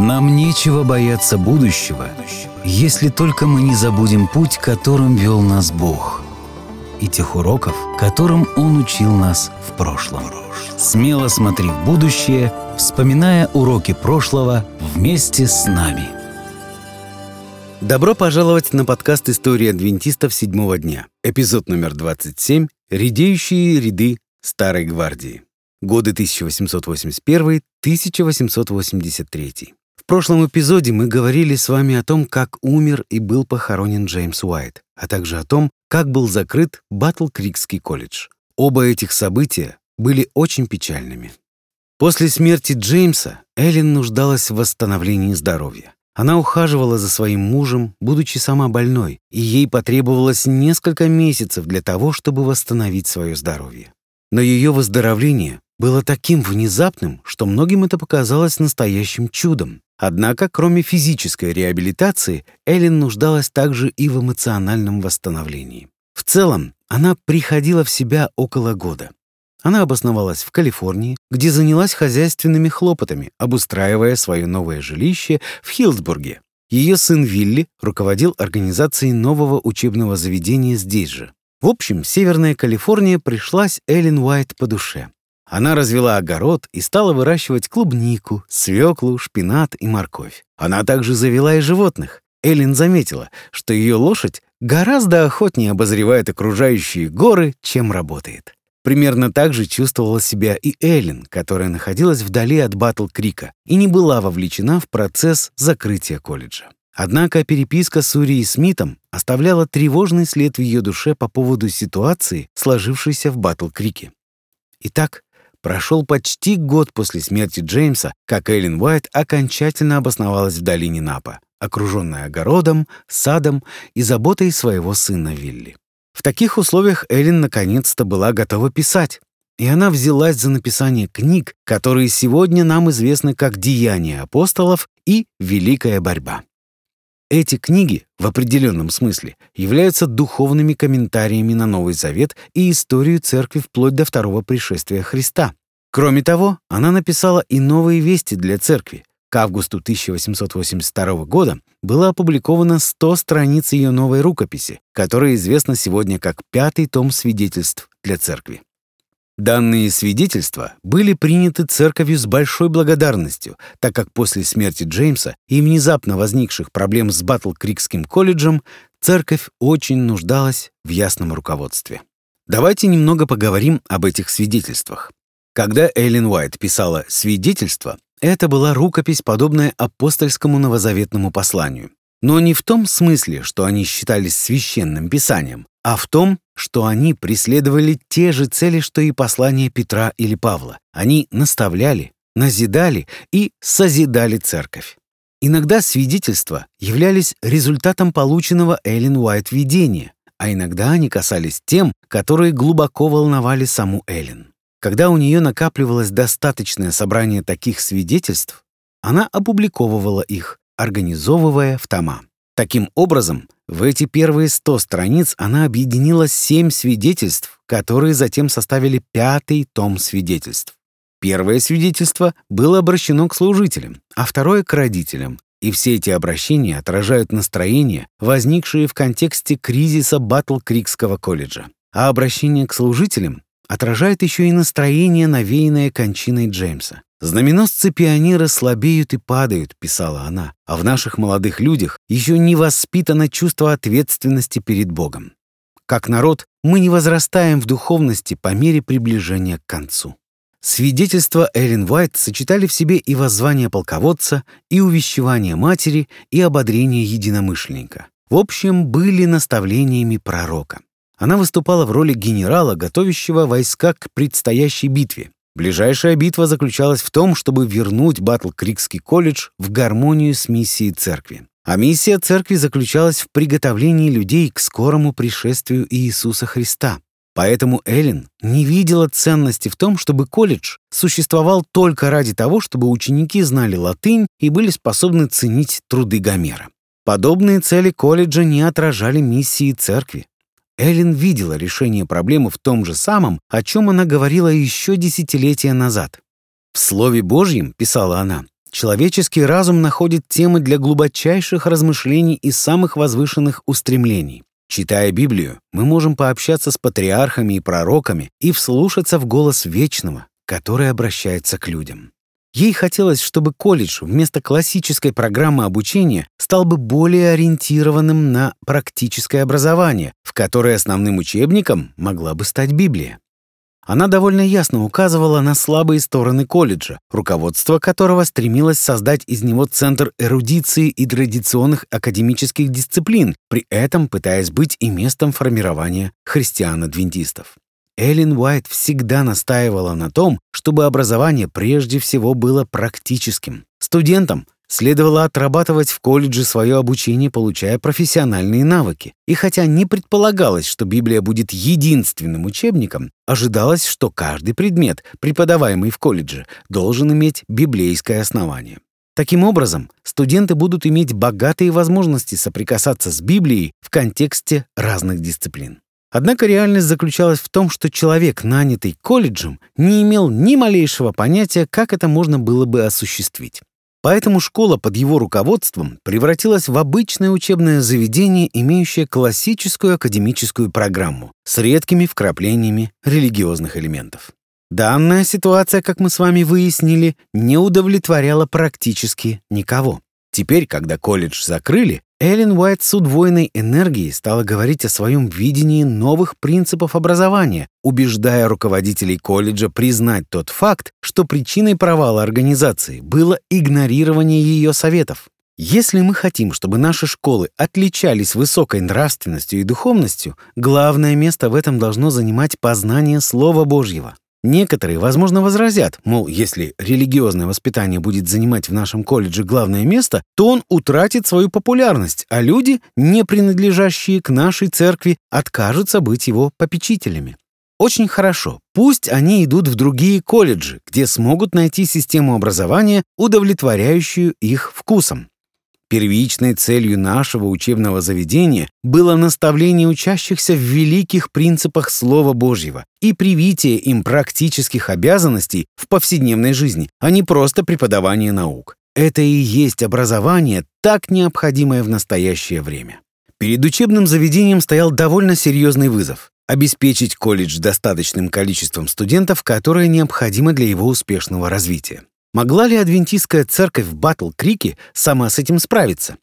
Нам нечего бояться будущего, если только мы не забудем путь, которым вел нас Бог, и тех уроков, которым Он учил нас в прошлом. Смело смотри в будущее, вспоминая уроки прошлого вместе с нами. Добро пожаловать на подкаст «История адвентистов седьмого дня». Эпизод номер 27 «Редеющие ряды Старой Гвардии». Годы 1881-1883 прошлом эпизоде мы говорили с вами о том, как умер и был похоронен Джеймс Уайт, а также о том, как был закрыт Батл-Крикский колледж. Оба этих события были очень печальными. После смерти Джеймса Эллен нуждалась в восстановлении здоровья. Она ухаживала за своим мужем, будучи сама больной, и ей потребовалось несколько месяцев для того, чтобы восстановить свое здоровье. Но ее выздоровление было таким внезапным, что многим это показалось настоящим чудом. Однако, кроме физической реабилитации, Эллен нуждалась также и в эмоциональном восстановлении. В целом, она приходила в себя около года. Она обосновалась в Калифорнии, где занялась хозяйственными хлопотами, обустраивая свое новое жилище в Хилдсбурге. Ее сын Вилли руководил организацией нового учебного заведения здесь же. В общем, Северная Калифорния пришлась Эллен Уайт по душе. Она развела огород и стала выращивать клубнику, свеклу, шпинат и морковь. Она также завела и животных. Эллен заметила, что ее лошадь гораздо охотнее обозревает окружающие горы, чем работает. Примерно так же чувствовала себя и Эллен, которая находилась вдали от Батл-Крика и не была вовлечена в процесс закрытия колледжа. Однако переписка с Урией Смитом оставляла тревожный след в ее душе по поводу ситуации, сложившейся в Батл-Крике. Итак, Прошел почти год после смерти Джеймса, как Эллен Уайт окончательно обосновалась в долине Напа, окруженная огородом, садом и заботой своего сына Вилли. В таких условиях Эллен наконец-то была готова писать, и она взялась за написание книг, которые сегодня нам известны как «Деяния апостолов» и «Великая борьба». Эти книги, в определенном смысле, являются духовными комментариями на Новый Завет и историю церкви вплоть до второго пришествия Христа. Кроме того, она написала и новые вести для церкви. К августу 1882 года было опубликовано 100 страниц ее новой рукописи, которая известна сегодня как пятый том свидетельств для церкви. Данные свидетельства были приняты церковью с большой благодарностью, так как после смерти Джеймса и внезапно возникших проблем с Батл-Крикским колледжем церковь очень нуждалась в ясном руководстве. Давайте немного поговорим об этих свидетельствах. Когда Эллен Уайт писала «свидетельство», это была рукопись, подобная апостольскому новозаветному посланию. Но не в том смысле, что они считались священным писанием, а в том, что они преследовали те же цели, что и послания Петра или Павла. Они наставляли, назидали и созидали церковь. Иногда свидетельства являлись результатом полученного Эллен Уайт видения, а иногда они касались тем, которые глубоко волновали саму Эллен. Когда у нее накапливалось достаточное собрание таких свидетельств, она опубликовывала их, организовывая в тома. Таким образом, в эти первые 100 страниц она объединила семь свидетельств, которые затем составили пятый том свидетельств. Первое свидетельство было обращено к служителям, а второе — к родителям, и все эти обращения отражают настроения, возникшие в контексте кризиса Батл-Крикского колледжа. А обращение к служителям отражает еще и настроение, навеянное кончиной Джеймса. «Знаменосцы пионера слабеют и падают», — писала она, «а в наших молодых людях еще не воспитано чувство ответственности перед Богом. Как народ мы не возрастаем в духовности по мере приближения к концу». Свидетельства Эллен Уайт сочетали в себе и воззвание полководца, и увещевание матери, и ободрение единомышленника. В общем, были наставлениями пророка. Она выступала в роли генерала, готовящего войска к предстоящей битве. Ближайшая битва заключалась в том, чтобы вернуть Батл-Крикский колледж в гармонию с миссией церкви. А миссия церкви заключалась в приготовлении людей к скорому пришествию Иисуса Христа. Поэтому Эллен не видела ценности в том, чтобы колледж существовал только ради того, чтобы ученики знали латынь и были способны ценить труды Гомера. Подобные цели колледжа не отражали миссии церкви. Эллен видела решение проблемы в том же самом, о чем она говорила еще десятилетия назад. «В Слове Божьем, — писала она, — человеческий разум находит темы для глубочайших размышлений и самых возвышенных устремлений. Читая Библию, мы можем пообщаться с патриархами и пророками и вслушаться в голос Вечного, который обращается к людям. Ей хотелось, чтобы колледж вместо классической программы обучения стал бы более ориентированным на практическое образование, в которое основным учебником могла бы стать Библия. Она довольно ясно указывала на слабые стороны колледжа, руководство которого стремилось создать из него центр эрудиции и традиционных академических дисциплин, при этом пытаясь быть и местом формирования христиан-адвентистов. Эллен Уайт всегда настаивала на том, чтобы образование прежде всего было практическим. Студентам следовало отрабатывать в колледже свое обучение, получая профессиональные навыки. И хотя не предполагалось, что Библия будет единственным учебником, ожидалось, что каждый предмет, преподаваемый в колледже, должен иметь библейское основание. Таким образом, студенты будут иметь богатые возможности соприкасаться с Библией в контексте разных дисциплин. Однако реальность заключалась в том, что человек, нанятый колледжем, не имел ни малейшего понятия, как это можно было бы осуществить. Поэтому школа под его руководством превратилась в обычное учебное заведение, имеющее классическую академическую программу с редкими вкраплениями религиозных элементов. Данная ситуация, как мы с вами выяснили, не удовлетворяла практически никого. Теперь, когда колледж закрыли, Эллен Уайт с удвоенной энергией стала говорить о своем видении новых принципов образования, убеждая руководителей колледжа признать тот факт, что причиной провала организации было игнорирование ее советов. Если мы хотим, чтобы наши школы отличались высокой нравственностью и духовностью, главное место в этом должно занимать познание Слова Божьего. Некоторые, возможно, возразят, мол, если религиозное воспитание будет занимать в нашем колледже главное место, то он утратит свою популярность, а люди, не принадлежащие к нашей церкви, откажутся быть его попечителями. Очень хорошо. Пусть они идут в другие колледжи, где смогут найти систему образования, удовлетворяющую их вкусам. Первичной целью нашего учебного заведения было наставление учащихся в великих принципах Слова Божьего и привитие им практических обязанностей в повседневной жизни, а не просто преподавание наук. Это и есть образование, так необходимое в настоящее время. Перед учебным заведением стоял довольно серьезный вызов – обеспечить колледж достаточным количеством студентов, которое необходимо для его успешного развития. Могла ли адвентистская церковь в Батл-Крике сама с этим справиться?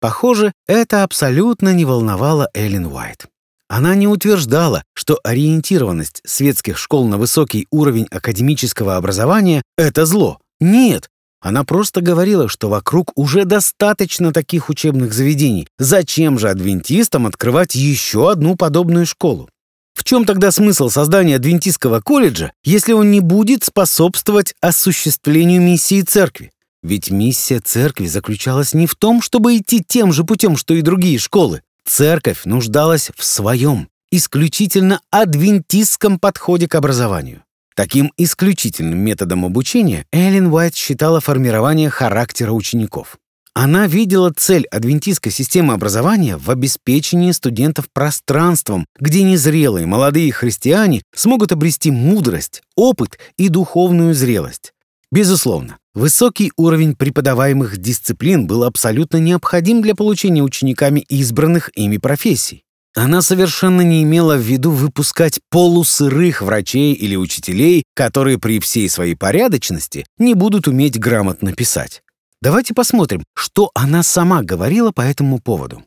Похоже, это абсолютно не волновало Эллен Уайт. Она не утверждала, что ориентированность светских школ на высокий уровень академического образования — это зло. Нет, она просто говорила, что вокруг уже достаточно таких учебных заведений. Зачем же адвентистам открывать еще одну подобную школу? В чем тогда смысл создания адвентистского колледжа, если он не будет способствовать осуществлению миссии церкви? Ведь миссия церкви заключалась не в том, чтобы идти тем же путем, что и другие школы. Церковь нуждалась в своем, исключительно адвентистском подходе к образованию. Таким исключительным методом обучения Эллен Уайт считала формирование характера учеников. Она видела цель адвентистской системы образования в обеспечении студентов пространством, где незрелые молодые христиане смогут обрести мудрость, опыт и духовную зрелость. Безусловно, высокий уровень преподаваемых дисциплин был абсолютно необходим для получения учениками избранных ими профессий. Она совершенно не имела в виду выпускать полусырых врачей или учителей, которые при всей своей порядочности не будут уметь грамотно писать. Давайте посмотрим, что она сама говорила по этому поводу.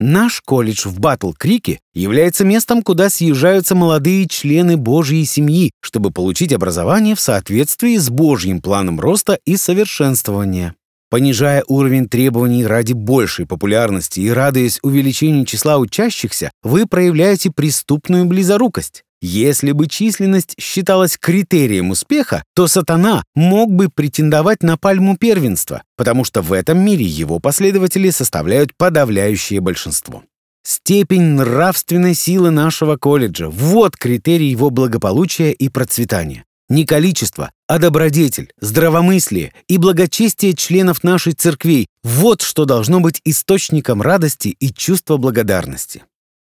Наш колледж в Батл-Крике является местом, куда съезжаются молодые члены Божьей семьи, чтобы получить образование в соответствии с Божьим планом роста и совершенствования. Понижая уровень требований ради большей популярности и радуясь увеличению числа учащихся, вы проявляете преступную близорукость. Если бы численность считалась критерием успеха, то сатана мог бы претендовать на пальму первенства, потому что в этом мире его последователи составляют подавляющее большинство. Степень нравственной силы нашего колледжа – вот критерий его благополучия и процветания. Не количество, а добродетель, здравомыслие и благочестие членов нашей церквей – вот что должно быть источником радости и чувства благодарности.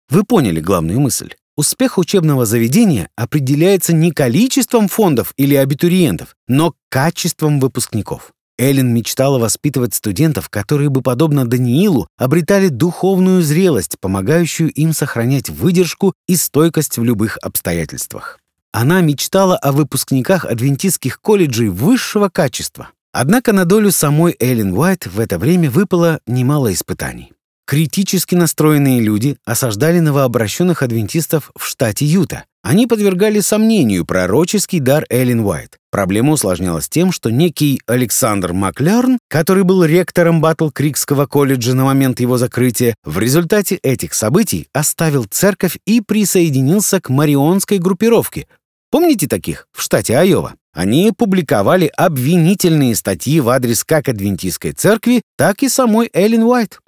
Вы поняли главную мысль. Успех учебного заведения определяется не количеством фондов или абитуриентов, но качеством выпускников. Эллен мечтала воспитывать студентов, которые бы, подобно Даниилу, обретали духовную зрелость, помогающую им сохранять выдержку и стойкость в любых обстоятельствах. Она мечтала о выпускниках адвентистских колледжей высшего качества. Однако на долю самой Эллен Уайт в это время выпало немало испытаний. Критически настроенные люди осаждали новообращенных адвентистов в штате Юта. Они подвергали сомнению пророческий дар Эллен Уайт. Проблема усложнялась тем, что некий Александр Маклерн, который был ректором Батл-Крикского колледжа на момент его закрытия, в результате этих событий оставил церковь и присоединился к марионской группировке. Помните таких в штате Айова? Они публиковали обвинительные статьи в адрес как адвентистской церкви, так и самой Эллен Уайт.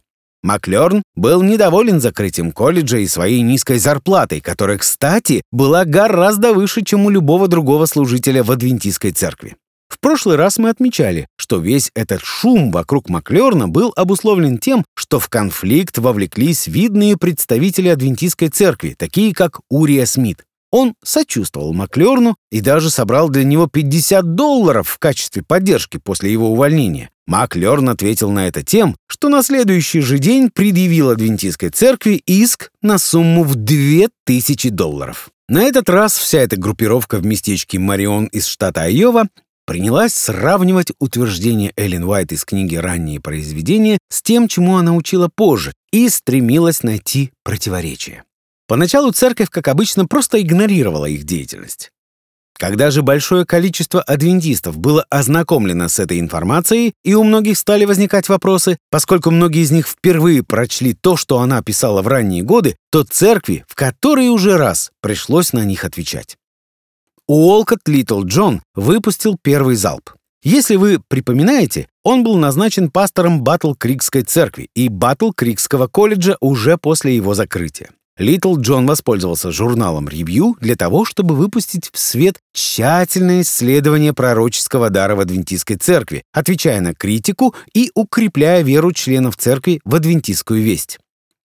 Маклерн был недоволен закрытием колледжа и своей низкой зарплатой, которая, кстати, была гораздо выше, чем у любого другого служителя в адвентистской церкви. В прошлый раз мы отмечали, что весь этот шум вокруг Маклерна был обусловлен тем, что в конфликт вовлеклись видные представители адвентистской церкви, такие как Урия Смит. Он сочувствовал Маклерну и даже собрал для него 50 долларов в качестве поддержки после его увольнения. Маклерн ответил на это тем, что на следующий же день предъявил адвентистской церкви иск на сумму в 2000 долларов. На этот раз вся эта группировка в местечке Марион из штата Айова принялась сравнивать утверждения Эллен Уайт из книги «Ранние произведения» с тем, чему она учила позже, и стремилась найти противоречия. Поначалу церковь, как обычно, просто игнорировала их деятельность. Когда же большое количество адвентистов было ознакомлено с этой информацией, и у многих стали возникать вопросы, поскольку многие из них впервые прочли то, что она писала в ранние годы, то церкви в который уже раз пришлось на них отвечать. Уолкот Литл Джон выпустил первый залп. Если вы припоминаете, он был назначен пастором Батл Крикской церкви и Батл Крикского колледжа уже после его закрытия. Литл Джон воспользовался журналом «Ревью» для того, чтобы выпустить в свет тщательное исследование пророческого дара в Адвентистской церкви, отвечая на критику и укрепляя веру членов церкви в адвентистскую весть.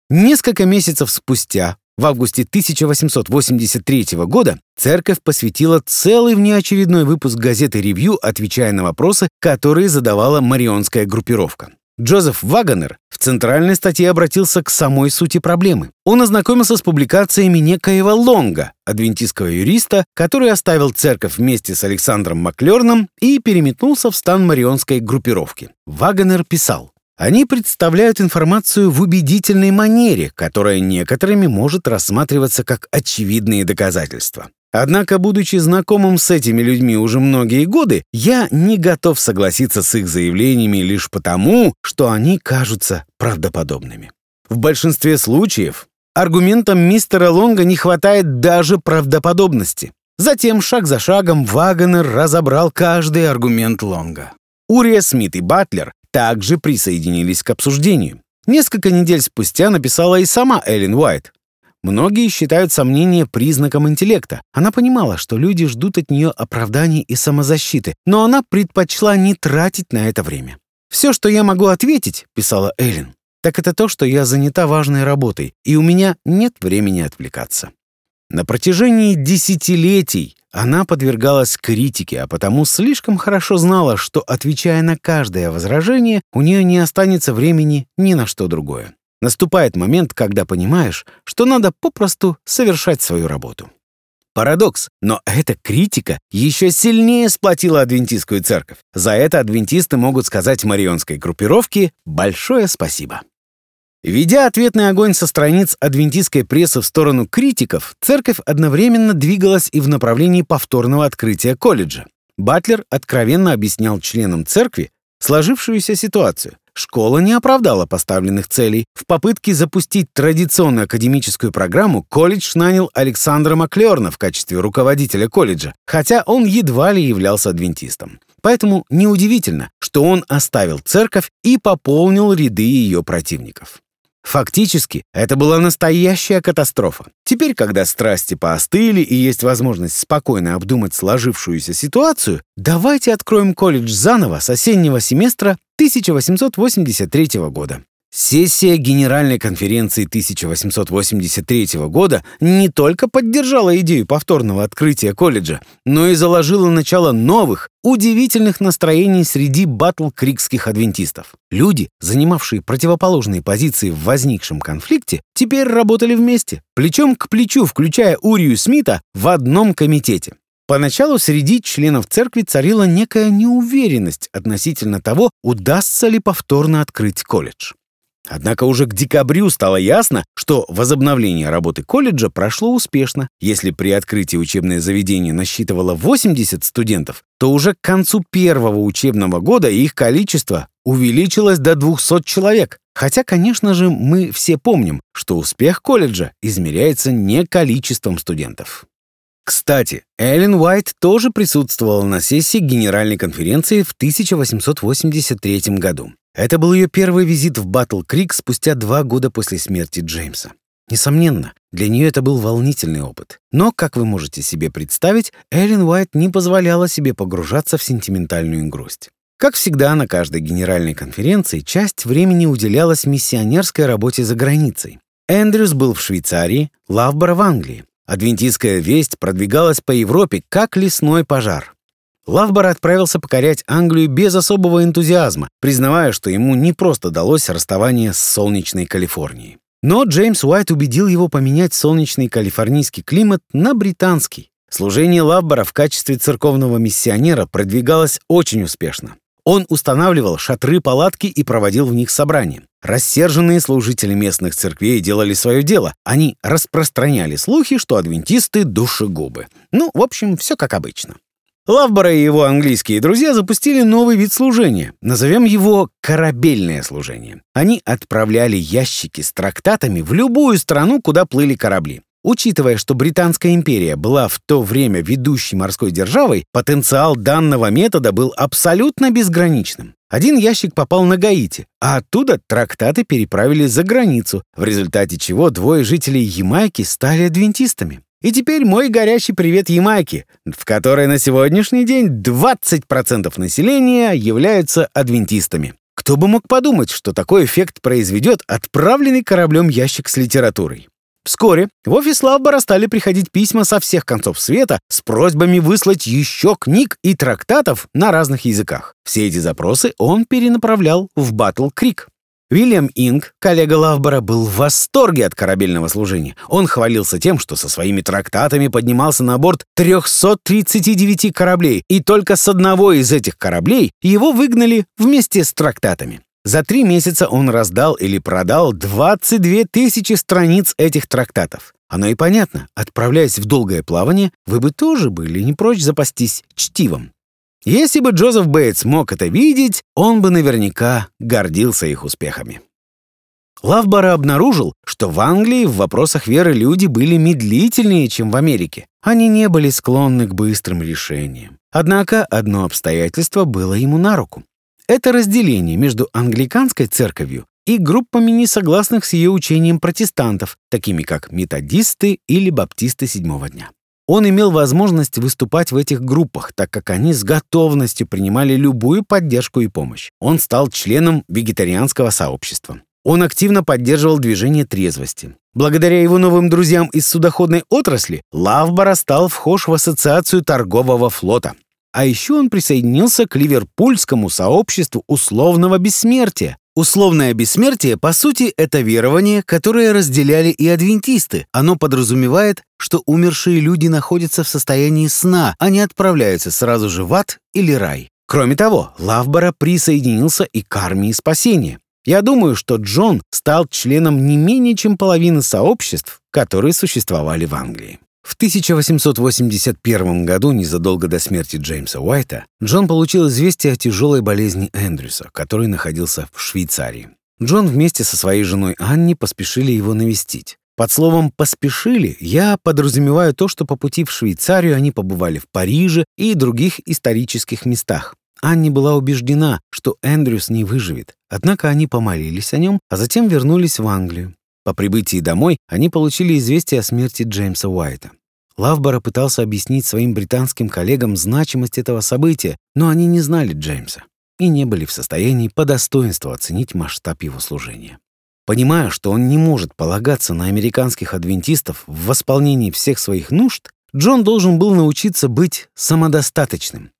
Несколько месяцев спустя, в августе 1883 года, церковь посвятила целый внеочередной выпуск газеты «Ревью», отвечая на вопросы, которые задавала марионская группировка. Джозеф Вагонер в центральной статье обратился к самой сути проблемы. Он ознакомился с публикациями некоего Лонга, адвентистского юриста, который оставил церковь вместе с Александром Маклерном и переметнулся в стан марионской группировки. Вагонер писал, они представляют информацию в убедительной манере, которая некоторыми может рассматриваться как очевидные доказательства. Однако, будучи знакомым с этими людьми уже многие годы, я не готов согласиться с их заявлениями лишь потому, что они кажутся правдоподобными. В большинстве случаев аргументам мистера Лонга не хватает даже правдоподобности. Затем, шаг за шагом, Вагонер разобрал каждый аргумент Лонга. Урия Смит и Батлер также присоединились к обсуждению. Несколько недель спустя написала и сама Эллен Уайт. Многие считают сомнение признаком интеллекта. Она понимала, что люди ждут от нее оправданий и самозащиты, но она предпочла не тратить на это время. «Все, что я могу ответить», — писала Эллен, «так это то, что я занята важной работой, и у меня нет времени отвлекаться». На протяжении десятилетий она подвергалась критике, а потому слишком хорошо знала, что, отвечая на каждое возражение, у нее не останется времени ни на что другое. Наступает момент, когда понимаешь, что надо попросту совершать свою работу. Парадокс, но эта критика еще сильнее сплотила адвентистскую церковь. За это адвентисты могут сказать марионской группировке большое спасибо. Ведя ответный огонь со страниц адвентистской прессы в сторону критиков, церковь одновременно двигалась и в направлении повторного открытия колледжа. Батлер откровенно объяснял членам церкви сложившуюся ситуацию. Школа не оправдала поставленных целей. В попытке запустить традиционную академическую программу колледж нанял Александра Маклерна в качестве руководителя колледжа, хотя он едва ли являлся адвентистом. Поэтому неудивительно, что он оставил церковь и пополнил ряды ее противников. Фактически, это была настоящая катастрофа. Теперь, когда страсти поостыли и есть возможность спокойно обдумать сложившуюся ситуацию, давайте откроем колледж заново с осеннего семестра 1883 года. Сессия Генеральной конференции 1883 года не только поддержала идею повторного открытия колледжа, но и заложила начало новых, удивительных настроений среди батл-крикских адвентистов. Люди, занимавшие противоположные позиции в возникшем конфликте, теперь работали вместе, плечом к плечу, включая Урию Смита, в одном комитете. Поначалу среди членов церкви царила некая неуверенность относительно того, удастся ли повторно открыть колледж. Однако уже к декабрю стало ясно, что возобновление работы колледжа прошло успешно. Если при открытии учебное заведение насчитывало 80 студентов, то уже к концу первого учебного года их количество увеличилось до 200 человек. Хотя, конечно же, мы все помним, что успех колледжа измеряется не количеством студентов. Кстати, Эллен Уайт тоже присутствовала на сессии Генеральной конференции в 1883 году. Это был ее первый визит в Батл Крик спустя два года после смерти Джеймса. Несомненно, для нее это был волнительный опыт. Но, как вы можете себе представить, Эллен Уайт не позволяла себе погружаться в сентиментальную грусть. Как всегда, на каждой генеральной конференции часть времени уделялась миссионерской работе за границей. Эндрюс был в Швейцарии, Лавбора в Англии. Адвентистская весть продвигалась по Европе, как лесной пожар. Лавбор отправился покорять Англию без особого энтузиазма, признавая, что ему не просто далось расставание с солнечной Калифорнией. Но Джеймс Уайт убедил его поменять солнечный калифорнийский климат на британский. Служение Лавбора в качестве церковного миссионера продвигалось очень успешно. Он устанавливал шатры-палатки и проводил в них собрания. Рассерженные служители местных церквей делали свое дело. Они распространяли слухи, что адвентисты — душегубы. Ну, в общем, все как обычно. Лавбора и его английские друзья запустили новый вид служения. Назовем его «корабельное служение». Они отправляли ящики с трактатами в любую страну, куда плыли корабли. Учитывая, что Британская империя была в то время ведущей морской державой, потенциал данного метода был абсолютно безграничным. Один ящик попал на Гаити, а оттуда трактаты переправили за границу, в результате чего двое жителей Ямайки стали адвентистами. И теперь мой горящий привет Ямайке, в которой на сегодняшний день 20% населения являются адвентистами. Кто бы мог подумать, что такой эффект произведет отправленный кораблем ящик с литературой. Вскоре в офис Лавбора стали приходить письма со всех концов света с просьбами выслать еще книг и трактатов на разных языках. Все эти запросы он перенаправлял в Батл Крик. Уильям Инг, коллега Лавбора, был в восторге от корабельного служения. Он хвалился тем, что со своими трактатами поднимался на борт 339 кораблей, и только с одного из этих кораблей его выгнали вместе с трактатами. За три месяца он раздал или продал 22 тысячи страниц этих трактатов. Оно и понятно, отправляясь в долгое плавание, вы бы тоже были не прочь запастись чтивом. Если бы Джозеф Бейтс мог это видеть, он бы наверняка гордился их успехами. Лавбора обнаружил, что в Англии в вопросах веры люди были медлительнее, чем в Америке. Они не были склонны к быстрым решениям. Однако одно обстоятельство было ему на руку. Это разделение между англиканской церковью и группами несогласных с ее учением протестантов, такими как методисты или баптисты седьмого дня. Он имел возможность выступать в этих группах, так как они с готовностью принимали любую поддержку и помощь. Он стал членом вегетарианского сообщества. Он активно поддерживал движение трезвости. Благодаря его новым друзьям из судоходной отрасли, Лавбора стал вхож в Ассоциацию торгового флота. А еще он присоединился к ливерпульскому сообществу условного бессмертия, Условное бессмертие, по сути, это верование, которое разделяли и адвентисты. Оно подразумевает, что умершие люди находятся в состоянии сна, а не отправляются сразу же в ад или рай. Кроме того, Лавбора присоединился и к армии спасения. Я думаю, что Джон стал членом не менее чем половины сообществ, которые существовали в Англии. В 1881 году, незадолго до смерти Джеймса Уайта, Джон получил известие о тяжелой болезни Эндрюса, который находился в Швейцарии. Джон вместе со своей женой Анни поспешили его навестить. Под словом «поспешили» я подразумеваю то, что по пути в Швейцарию они побывали в Париже и других исторических местах. Анни была убеждена, что Эндрюс не выживет, однако они помолились о нем, а затем вернулись в Англию. По прибытии домой они получили известие о смерти Джеймса Уайта. Лавбора пытался объяснить своим британским коллегам значимость этого события, но они не знали Джеймса. и не были в состоянии по достоинству оценить масштаб его служения. Понимая, что он не может полагаться на американских адвентистов в восполнении всех своих нужд, Джон должен был научиться быть самодостаточным.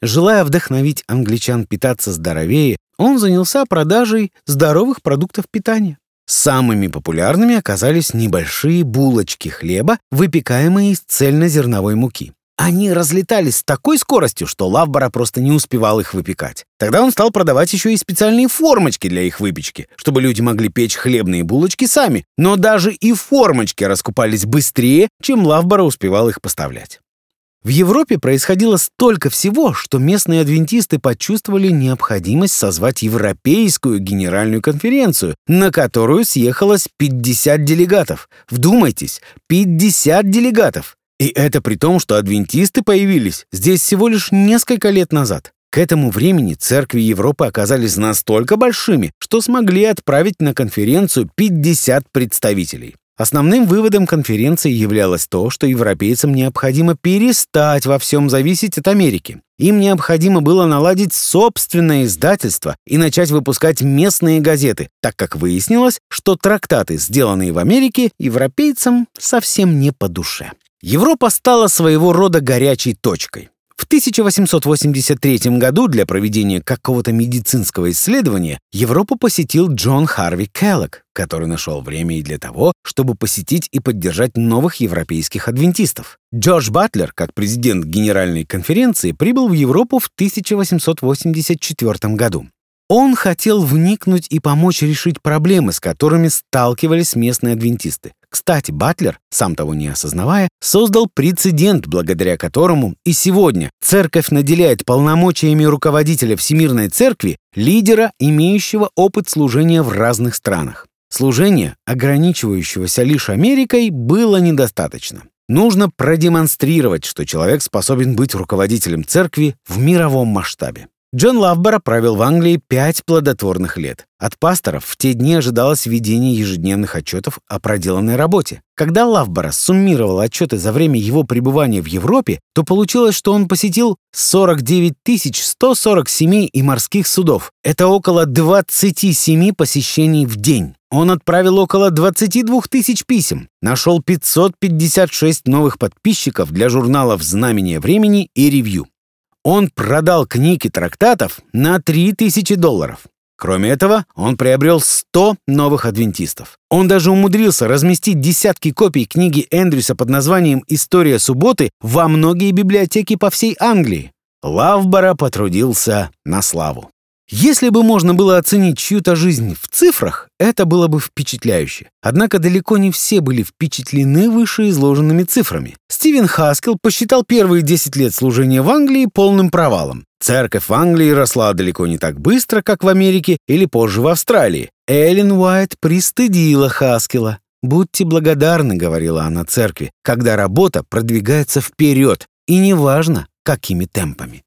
Желая вдохновить англичан питаться здоровее, он занялся продажей здоровых продуктов питания. Самыми популярными оказались небольшие булочки хлеба, выпекаемые из цельнозерновой муки. Они разлетались с такой скоростью, что Лавбора просто не успевал их выпекать. Тогда он стал продавать еще и специальные формочки для их выпечки, чтобы люди могли печь хлебные булочки сами. Но даже и формочки раскупались быстрее, чем Лавбора успевал их поставлять. В Европе происходило столько всего, что местные адвентисты почувствовали необходимость созвать Европейскую генеральную конференцию, на которую съехалось 50 делегатов. Вдумайтесь, 50 делегатов! И это при том, что адвентисты появились здесь всего лишь несколько лет назад. К этому времени церкви Европы оказались настолько большими, что смогли отправить на конференцию 50 представителей. Основным выводом конференции являлось то, что европейцам необходимо перестать во всем зависеть от Америки. Им необходимо было наладить собственное издательство и начать выпускать местные газеты, так как выяснилось, что трактаты, сделанные в Америке, европейцам совсем не по душе. Европа стала своего рода горячей точкой. В 1883 году для проведения какого-то медицинского исследования Европу посетил Джон Харви Келлог, который нашел время и для того, чтобы посетить и поддержать новых европейских адвентистов. Джордж Батлер, как президент Генеральной конференции, прибыл в Европу в 1884 году. Он хотел вникнуть и помочь решить проблемы, с которыми сталкивались местные адвентисты. Кстати, Батлер, сам того не осознавая, создал прецедент, благодаря которому и сегодня церковь наделяет полномочиями руководителя Всемирной Церкви лидера, имеющего опыт служения в разных странах. Служение, ограничивающегося лишь Америкой, было недостаточно. Нужно продемонстрировать, что человек способен быть руководителем церкви в мировом масштабе. Джон Лавбора правил в Англии пять плодотворных лет. От пасторов в те дни ожидалось ведение ежедневных отчетов о проделанной работе. Когда Лавбора суммировал отчеты за время его пребывания в Европе, то получилось, что он посетил 49 140 семей и морских судов. Это около 27 посещений в день. Он отправил около 22 тысяч писем, нашел 556 новых подписчиков для журналов «Знамение времени» и «Ревью». Он продал книги трактатов на 3000 долларов. Кроме этого, он приобрел 100 новых адвентистов. Он даже умудрился разместить десятки копий книги Эндрюса под названием «История субботы» во многие библиотеки по всей Англии. Лавбора потрудился на славу. Если бы можно было оценить чью-то жизнь в цифрах, это было бы впечатляюще. Однако далеко не все были впечатлены вышеизложенными цифрами. Стивен Хаскел посчитал первые 10 лет служения в Англии полным провалом. Церковь в Англии росла далеко не так быстро, как в Америке или позже в Австралии. Эллен Уайт пристыдила Хаскела. «Будьте благодарны», — говорила она церкви, «когда работа продвигается вперед, и неважно, какими темпами».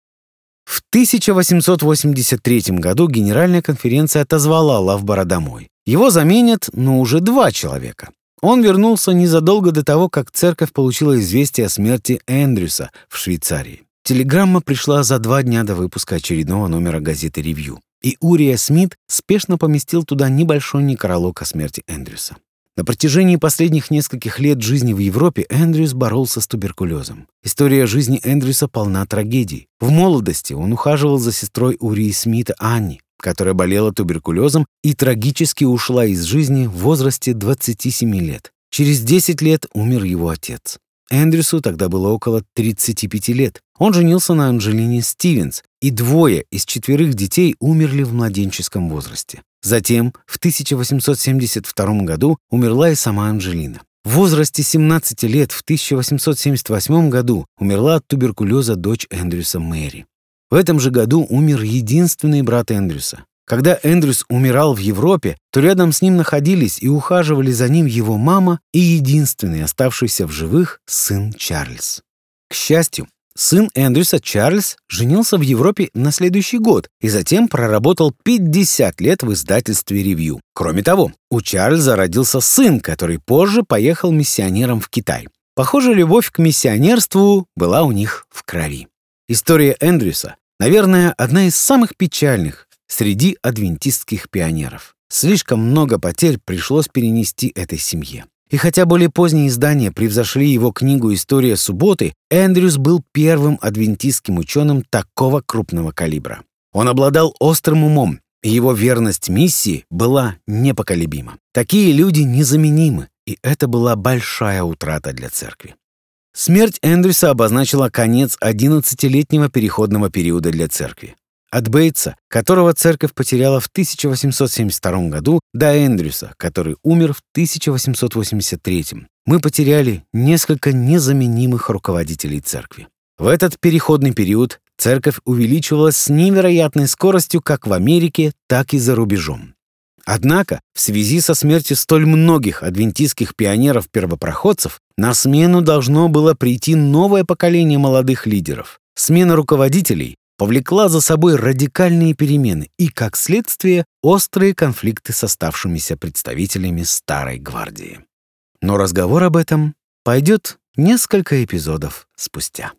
В 1883 году Генеральная конференция отозвала Лавбора домой. Его заменят, но уже два человека. Он вернулся незадолго до того, как церковь получила известие о смерти Эндрюса в Швейцарии. Телеграмма пришла за два дня до выпуска очередного номера газеты «Ревью», и Урия Смит спешно поместил туда небольшой некролог о смерти Эндрюса. На протяжении последних нескольких лет жизни в Европе Эндрюс боролся с туберкулезом. История жизни Эндрюса полна трагедий. В молодости он ухаживал за сестрой Урии Смита Анни, которая болела туберкулезом и трагически ушла из жизни в возрасте 27 лет. Через 10 лет умер его отец. Эндрюсу тогда было около 35 лет. Он женился на Анджелине Стивенс, и двое из четверых детей умерли в младенческом возрасте. Затем, в 1872 году, умерла и сама Анжелина. В возрасте 17 лет в 1878 году умерла от туберкулеза дочь Эндрюса Мэри. В этом же году умер единственный брат Эндрюса. Когда Эндрюс умирал в Европе, то рядом с ним находились и ухаживали за ним его мама и единственный оставшийся в живых сын Чарльз. К счастью, Сын Эндрюса Чарльз женился в Европе на следующий год и затем проработал 50 лет в издательстве «Ревью». Кроме того, у Чарльза родился сын, который позже поехал миссионером в Китай. Похоже, любовь к миссионерству была у них в крови. История Эндрюса Наверное, одна из самых печальных среди адвентистских пионеров. Слишком много потерь пришлось перенести этой семье. И хотя более поздние издания превзошли его книгу «История субботы», Эндрюс был первым адвентистским ученым такого крупного калибра. Он обладал острым умом, и его верность миссии была непоколебима. Такие люди незаменимы, и это была большая утрата для церкви. Смерть Эндрюса обозначила конец 11-летнего переходного периода для церкви. От Бейтса, которого церковь потеряла в 1872 году, до Эндрюса, который умер в 1883, мы потеряли несколько незаменимых руководителей церкви. В этот переходный период церковь увеличивалась с невероятной скоростью как в Америке, так и за рубежом. Однако, в связи со смертью столь многих адвентистских пионеров-первопроходцев, на смену должно было прийти новое поколение молодых лидеров. Смена руководителей повлекла за собой радикальные перемены и, как следствие, острые конфликты с оставшимися представителями Старой Гвардии. Но разговор об этом пойдет несколько эпизодов спустя.